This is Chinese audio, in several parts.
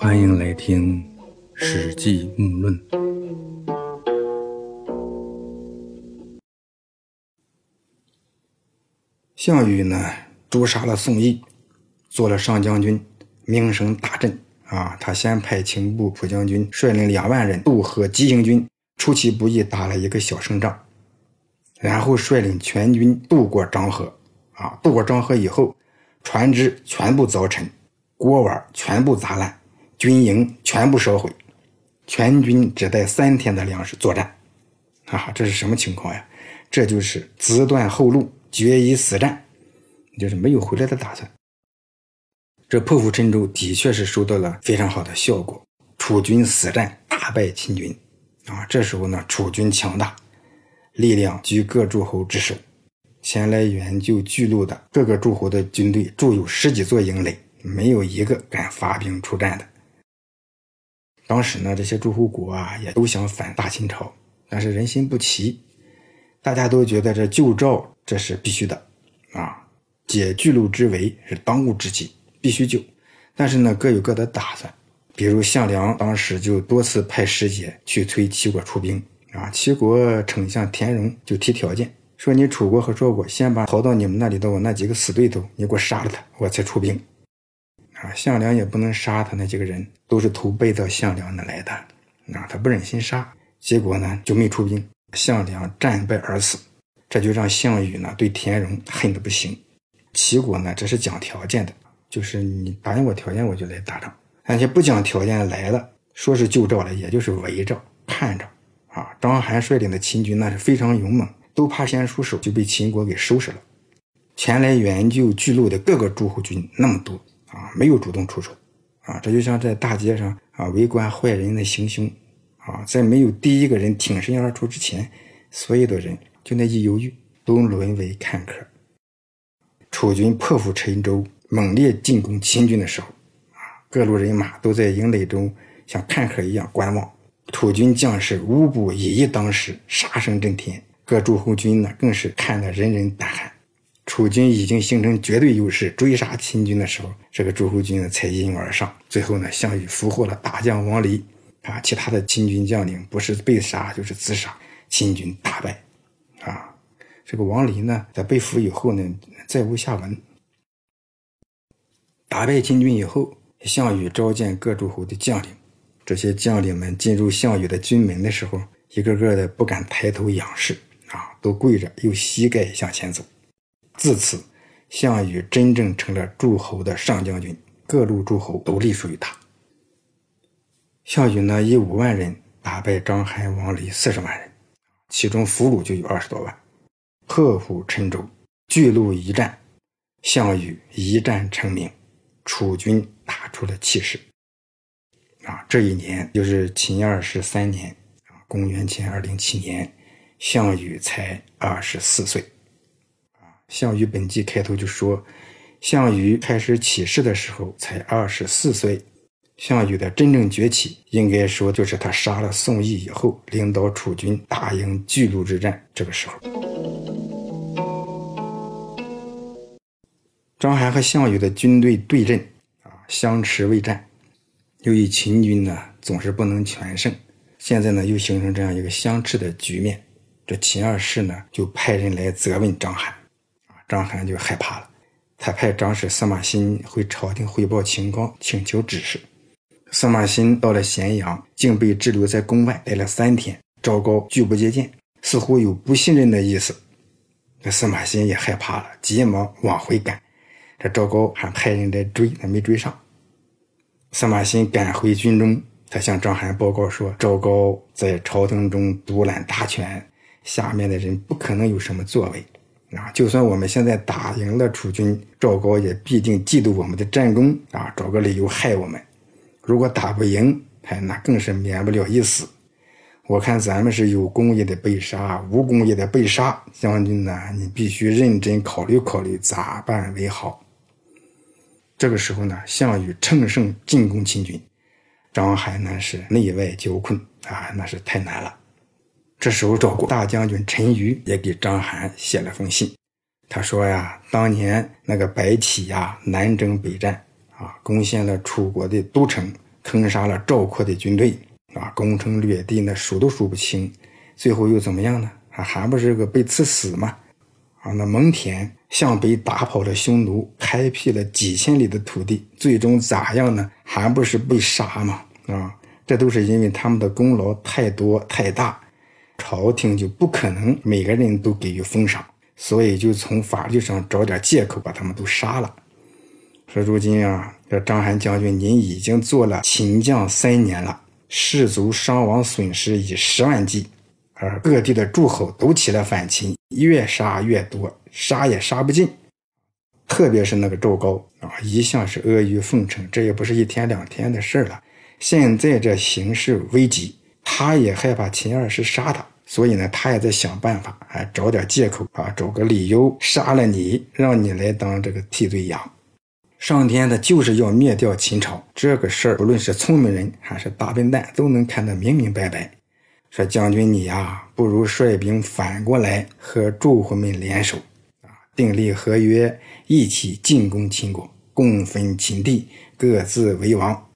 欢迎来听《史记·木论》。项羽呢，诛杀了宋义，做了上将军，名声大振啊！他先派秦部蒲将军率领两万人渡河急行军，出其不意打了一个小胜仗，然后率领全军渡过漳河啊！渡过漳河以后，船只全部凿沉，锅碗全部砸烂，军营全部烧毁，全军只带三天的粮食作战，啊，这是什么情况呀？这就是自断后路。决一死战，就是没有回来的打算。这破釜沉舟的确是收到了非常好的效果，楚军死战大败秦军。啊，这时候呢，楚军强大，力量居各诸侯之首。前来援救巨鹿的各个诸侯的军队驻有十几座营垒，没有一个敢发兵出战的。当时呢，这些诸侯国啊，也都想反大秦朝，但是人心不齐，大家都觉得这救赵。这是必须的，啊，解巨鹿之围是当务之急，必须救。但是呢，各有各的打算。比如项梁当时就多次派使节去催齐国出兵，啊，齐国丞相田荣就提条件，说你楚国和赵国先把逃到你们那里的我那几个死对头，你给我杀了他，我才出兵。啊，项梁也不能杀他那几个人，都是投奔到项梁那来的，啊，他不忍心杀，结果呢就没出兵，项梁战败而死。这就让项羽呢对田荣恨得不行。齐国呢这是讲条件的，就是你答应我条件，我就来打仗。那些不讲条件来了，说是救赵了，也就是围着看着。啊，章邯率领的秦军那是非常勇猛，都怕先出手就被秦国给收拾了。前来援救巨鹿的各个诸侯军那么多啊，没有主动出手。啊，这就像在大街上啊围观坏人的行凶。啊，在没有第一个人挺身而出之前，所有的人。就那一犹豫，都沦为看客。楚军破釜沉舟，猛烈进攻秦军的时候，啊，各路人马都在营垒中像看客一样观望。楚军将士无不以一当十，杀声震天。各诸侯军呢，更是看得人人胆寒。楚军已经形成绝对优势，追杀秦军的时候，这个诸侯军呢才一拥而上。最后呢，项羽俘获了大将王离，啊，其他的秦军将领不是被杀就是自杀，秦军大败。啊，这个王离呢，在被俘以后呢，再无下文。打败秦军以后，项羽召见各诸侯的将领，这些将领们进入项羽的军门的时候，一个个的不敢抬头仰视，啊，都跪着用膝盖向前走。自此，项羽真正成了诸侯的上将军，各路诸侯都隶属于他。项羽呢，以五万人打败章邯、王离四十万人。其中俘虏就有二十多万，破釜沉舟，巨鹿一战，项羽一战成名，楚军打出了气势。啊，这一年就是秦二世三年，啊，公元前二零七年，项羽才二十四岁。项羽本纪开头就说，项羽开始起事的时候才二十四岁。项羽的真正崛起，应该说就是他杀了宋义以后，领导楚军大赢巨鹿之战这个时候。章邯和项羽的军队对阵啊，相持未战。由于秦军呢总是不能全胜，现在呢又形成这样一个相持的局面。这秦二世呢就派人来责问章邯，章邯就害怕了，他派长史司马欣回朝廷汇报情况，请求指示。司马欣到了咸阳，竟被滞留在宫外待了三天。赵高拒不接见，似乎有不信任的意思。这司马欣也害怕了，急忙往回赶。这赵高还派人来追，他没追上。司马欣赶回军中，他向章邯报告说：“赵高在朝廷中独揽大权，下面的人不可能有什么作为。啊，就算我们现在打赢了楚军，赵高也必定嫉妒我们的战功，啊，找个理由害我们。”如果打不赢，哎，那更是免不了一死。我看咱们是有功也得被杀，无功也得被杀。将军呢，你必须认真考虑考虑咋办为好。这个时候呢，项羽乘胜进攻秦军，章邯呢是内外交困啊，那是太难了。这时候，赵国大将军陈馀也给章邯写了封信，他说呀，当年那个白起呀，南征北战。啊，攻陷了楚国的都城，坑杀了赵括的军队啊，攻城略地，那数都数不清。最后又怎么样呢？还还不是个被赐死吗？啊，那蒙恬向北打跑了匈奴，开辟了几千里的土地，最终咋样呢？还不是被杀吗？啊，这都是因为他们的功劳太多太大，朝廷就不可能每个人都给予封赏，所以就从法律上找点借口把他们都杀了。说如今啊，这章邯将军您已经做了秦将三年了，士卒伤亡损失以十万计。而各地的诸侯都起来反秦，越杀越多，杀也杀不尽。特别是那个赵高啊，一向是阿谀奉承，这也不是一天两天的事了。现在这形势危急，他也害怕秦二世杀他，所以呢，他也在想办法，哎，找点借口啊，找个理由杀了你，让你来当这个替罪羊。上天呢，就是要灭掉秦朝，这个事儿，不论是聪明人还是大笨蛋，都能看得明明白白。说将军你呀，不如率兵反过来和诸侯们联手，啊，订立合约，一起进攻秦国，共分秦地，各自为王。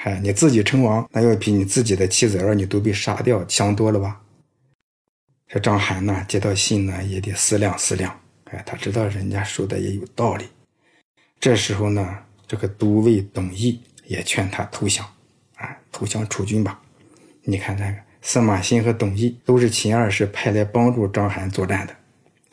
嗨，你自己称王，那要比你自己的妻子儿女都被杀掉强多了吧？这张邯呢，接到信呢，也得思量思量。哎，他知道人家说的也有道理。这时候呢，这个都尉董翳也劝他投降，啊，投降楚军吧。你看那个。司马欣和董翳都是秦二世派来帮助章邯作战的。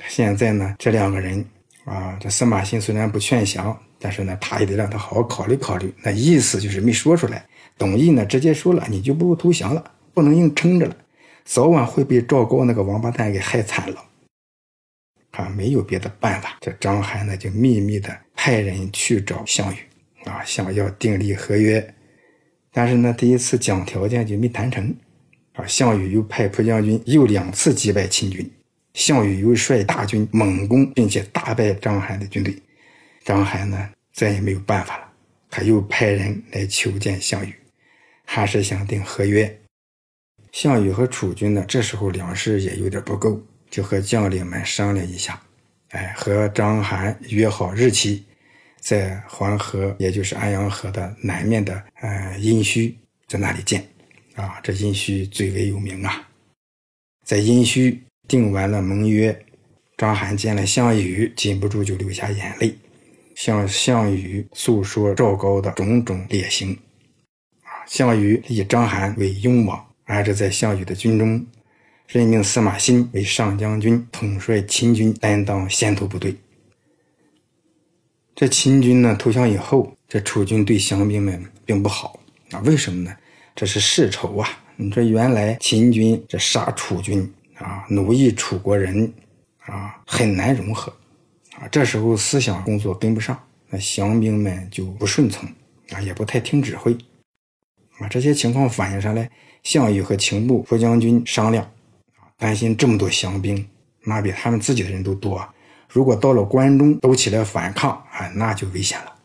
现在呢，这两个人啊，这司马欣虽然不劝降，但是呢，他也得让他好好考虑考虑。那意思就是没说出来。董翳呢，直接说了，你就不如投降了，不能硬撑着了，早晚会被赵高那个王八蛋给害惨了。啊，没有别的办法，这章邯呢就秘密的派人去找项羽，啊，想要订立合约。但是呢，第一次讲条件就没谈成。啊，项羽又派蒲将军又两次击败秦军，项羽又率大军猛攻，并且大败章邯的军队。章邯呢，再也没有办法了，他又派人来求见项羽，还是想订合约。项羽和楚军呢，这时候粮食也有点不够，就和将领们商量一下，哎，和张邯约好日期，在黄河，也就是安阳河的南面的呃殷墟，在那里见。啊，这殷墟最为有名啊！在殷墟定完了盟约，张邯见了项羽，禁不住就流下眼泪，向项羽诉说赵高的种种劣行。啊，项羽立章邯为雍王，安置在项羽的军中，任命司马欣为上将军，统帅秦军，担当先头部队。这秦军呢投降以后，这楚军对降兵们并不好啊，为什么呢？这是世仇啊！你说原来秦军这杀楚军啊，奴役楚国人啊，很难融合啊。这时候思想工作跟不上，那降兵们就不顺从啊，也不太听指挥啊。这些情况反映上来，项羽和秦部副将军商量啊，担心这么多降兵，那比他们自己的人都多。如果到了关中都起来反抗啊，那就危险了。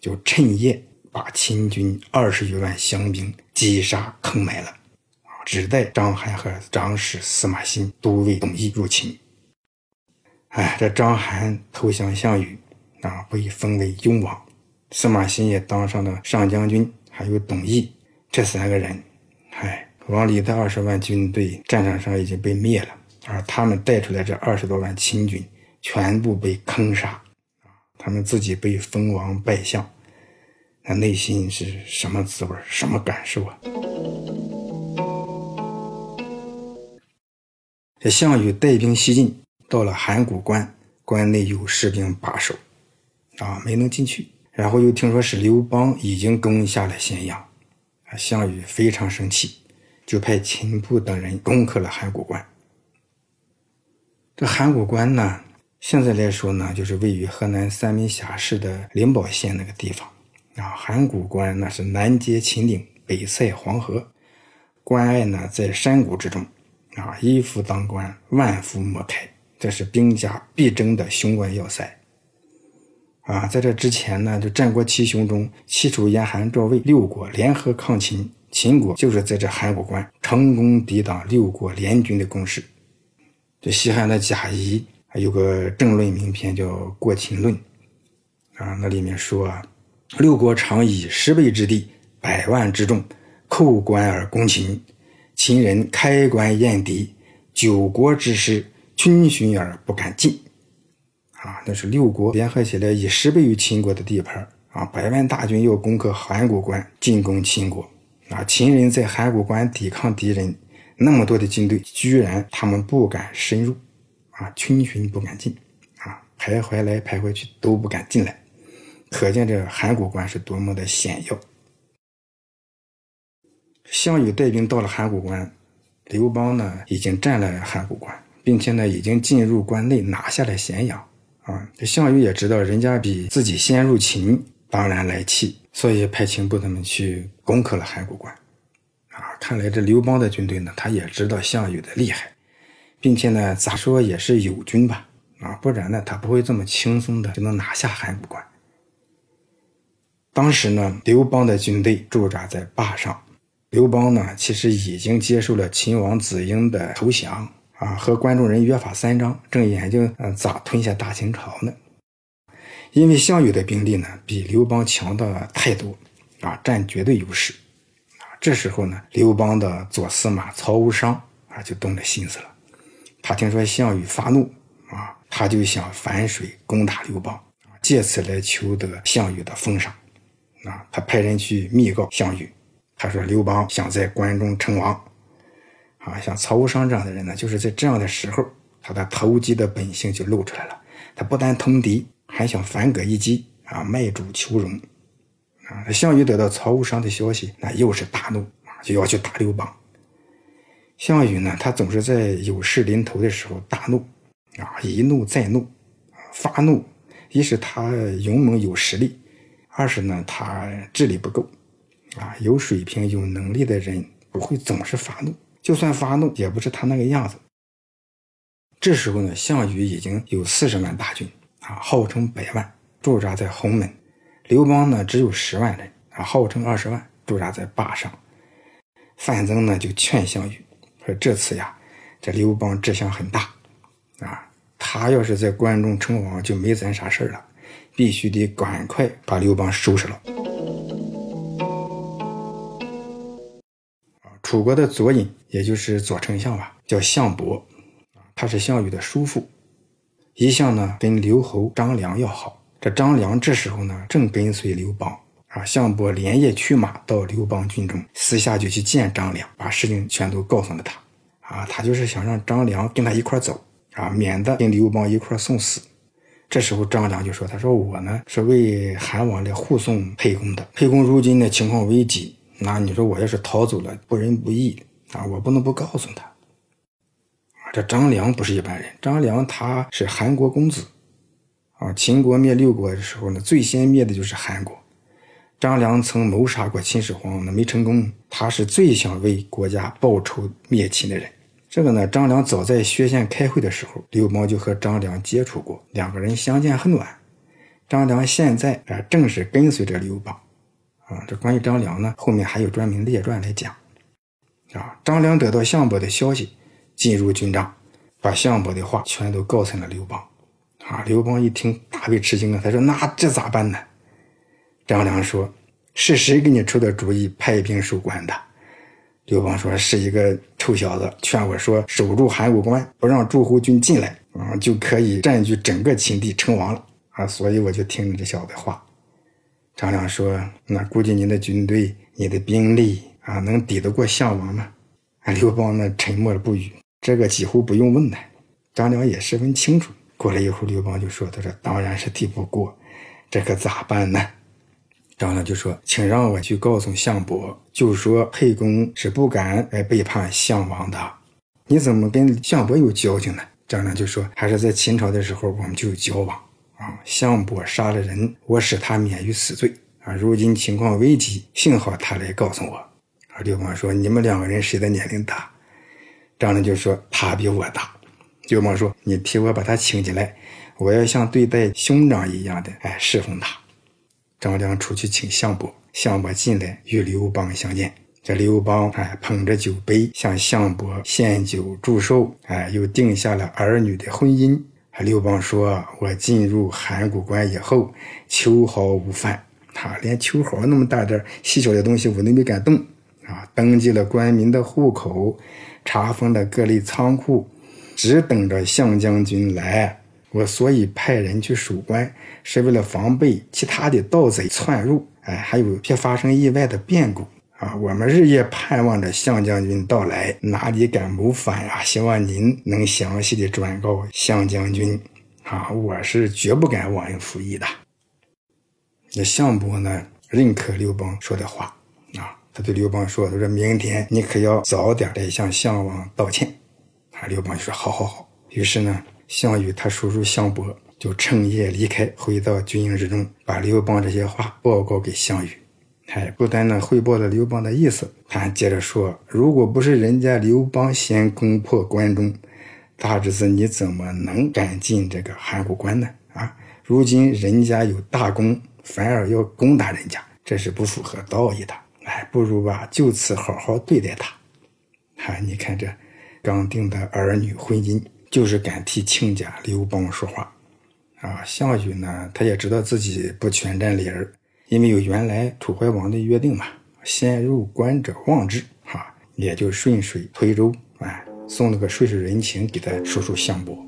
就趁夜。把秦军二十余万降兵击杀坑埋了，啊，只待章邯和长史司马欣都尉董翳入秦。哎，这章邯投降项羽，啊，被封为雍王，司马欣也当上了上将军，还有董翳这三个人，哎，王离的二十万军队战场上已经被灭了，而他们带出来这二十多万秦军全部被坑杀，啊，他们自己被封王拜相。那内心是什么滋味什么感受啊？这项羽带兵西进，到了函谷关，关内有士兵把守，啊，没能进去。然后又听说是刘邦已经攻下了咸阳，啊，项羽非常生气，就派秦布等人攻克了函谷关。这函谷关呢，现在来说呢，就是位于河南三门峡市的灵宝县那个地方。啊，函谷关那是南接秦岭，北塞黄河，关隘呢在山谷之中，啊，一夫当关，万夫莫开，这是兵家必争的雄关要塞。啊，在这之前呢，就战国七雄中，齐楚燕韩赵魏六国联合抗秦，秦国就是在这函谷关成功抵挡六国联军的攻势。这西汉的贾谊还有个政论名篇叫《过秦论》，啊，那里面说啊。六国常以十倍之地，百万之众，叩关而攻秦。秦人开关验敌，九国之师群寻而不敢进。啊，那是六国联合起来，以十倍于秦国的地盘啊，百万大军要攻克函谷关，进攻秦国。啊，秦人在函谷关抵抗敌人，那么多的军队，居然他们不敢深入，啊，群寻不敢进，啊，徘徊来徘徊去都不敢进来，可见这函谷关是多么的险要。项羽带兵到了函谷关，刘邦呢已经占了函谷关，并且呢已经进入关内，拿下了咸阳。啊，这项羽也知道人家比自己先入秦，当然来气，所以派秦部他们去攻克了函谷关。啊，看来这刘邦的军队呢，他也知道项羽的厉害，并且呢，咋说也是友军吧？啊，不然呢，他不会这么轻松的就能拿下函谷关。当时呢，刘邦的军队驻扎在坝上。刘邦呢，其实已经接受了秦王子婴的投降啊，和关中人约法三章，正研究嗯咋吞下大秦朝呢。因为项羽的兵力呢比刘邦强的太多啊，占绝对优势啊。这时候呢，刘邦的左司马曹无伤啊就动了心思了。他听说项羽发怒啊，他就想反水攻打刘邦借此来求得项羽的封赏啊。他派人去密告项羽。他说：“刘邦想在关中称王，啊，像曹无伤这样的人呢，就是在这样的时候，他的投机的本性就露出来了。他不但通敌，还想反戈一击，啊，卖主求荣。啊，项羽得到曹无伤的消息，那又是大怒，啊，就要去打刘邦。项羽呢，他总是在有事临头的时候大怒，啊，一怒再怒，发怒，一是他勇猛有实力，二是呢，他智力不够。”啊，有水平、有能力的人不会总是发怒，就算发怒，也不是他那个样子。这时候呢，项羽已经有四十万大军，啊，号称百万，驻扎在鸿门；刘邦呢，只有十万人，啊，号称二十万，驻扎在坝上。范增呢，就劝项羽说：“这次呀，这刘邦志向很大，啊，他要是在关中称王，就没咱啥事了，必须得赶快把刘邦收拾了。”楚国的左尹，也就是左丞相吧，叫项伯，他是项羽的叔父，一向呢跟刘侯张良要好。这张良这时候呢正跟随刘邦啊，项伯连夜驱马到刘邦军中，私下就去见张良，把事情全都告诉了他。啊，他就是想让张良跟他一块走啊，免得跟刘邦一块送死。这时候张良就说：“他说我呢是为韩王来护送沛公的，沛公如今的情况危急。”那你说我要是逃走了，不仁不义啊！我不能不告诉他。啊，这张良不是一般人，张良他是韩国公子，啊，秦国灭六国的时候呢，最先灭的就是韩国。张良曾谋杀过秦始皇，那没成功。他是最想为国家报仇灭秦的人。这个呢，张良早在薛县开会的时候，刘邦就和张良接触过，两个人相见恨晚。张良现在啊，正是跟随着刘邦。啊，这关于张良呢，后面还有专门列传来讲。啊，张良得到项伯的消息，进入军帐，把项伯的话全都告诉了刘邦。啊，刘邦一听大为吃惊啊，他说：“那这咋办呢？”张良说：“是谁给你出的主意，派兵守关的？”刘邦说：“是一个臭小子劝我说，守住函谷关，不让诸侯军进来，啊，就可以占据整个秦地，称王了。啊，所以我就听了这小子话。”张良说：“那估计你的军队、你的兵力啊，能抵得过项王吗？”刘邦呢，沉默了不语。这个几乎不用问呢，张良也十分清楚。过了一会儿，刘邦就说：“他说当然是抵不过，这可咋办呢？”张良就说：“请让我去告诉项伯，就说沛公是不敢来背叛项王的。你怎么跟项伯有交情呢？”张良就说：“还是在秦朝的时候，我们就有交往。”啊，项伯杀了人，我使他免于死罪。啊，如今情况危急，幸好他来告诉我。啊，刘邦说：“你们两个人谁的年龄大？”张良就说：“他比我大。”刘邦说：“你替我把他请进来，我要像对待兄长一样的哎侍奉他。”张良出去请项伯，项伯进来与刘邦相见。这刘邦哎捧着酒杯向项伯献酒祝寿，哎又定下了儿女的婚姻。刘邦说：“我进入函谷关以后，秋毫无犯，他连秋毫那么大点细小的东西，我都没敢动啊！登记了官民的户口，查封了各类仓库，只等着项将军来。我所以派人去守关，是为了防备其他的盗贼窜入，哎，还有些发生意外的变故啊！我们日夜盼望着项将军到来，哪里敢谋反呀？希望您能详细的转告项将军啊！我是绝不敢忘恩负义的。那项伯呢，认可刘邦说的话啊，他对刘邦说：“他说明天你可要早点来向项王道歉。”啊，刘邦就说：“好好好。”于是呢。项羽他叔叔项伯就趁夜离开，回到军营之中，把刘邦这些话报告给项羽。还不但呢汇报了刘邦的意思，他还接着说：“如果不是人家刘邦先攻破关中，大侄子你怎么能敢进这个函谷关呢？啊，如今人家有大功，反而要攻打人家，这是不符合道义的。哎，不如吧，就此好好对待他。哈，你看这刚定的儿女婚姻。”就是敢替亲家刘邦说话，啊，项羽呢，他也知道自己不全占理儿，因为有原来楚怀王的约定嘛，先入关者望之，哈，也就顺水推舟，啊，送了个顺水人情给他叔叔项伯。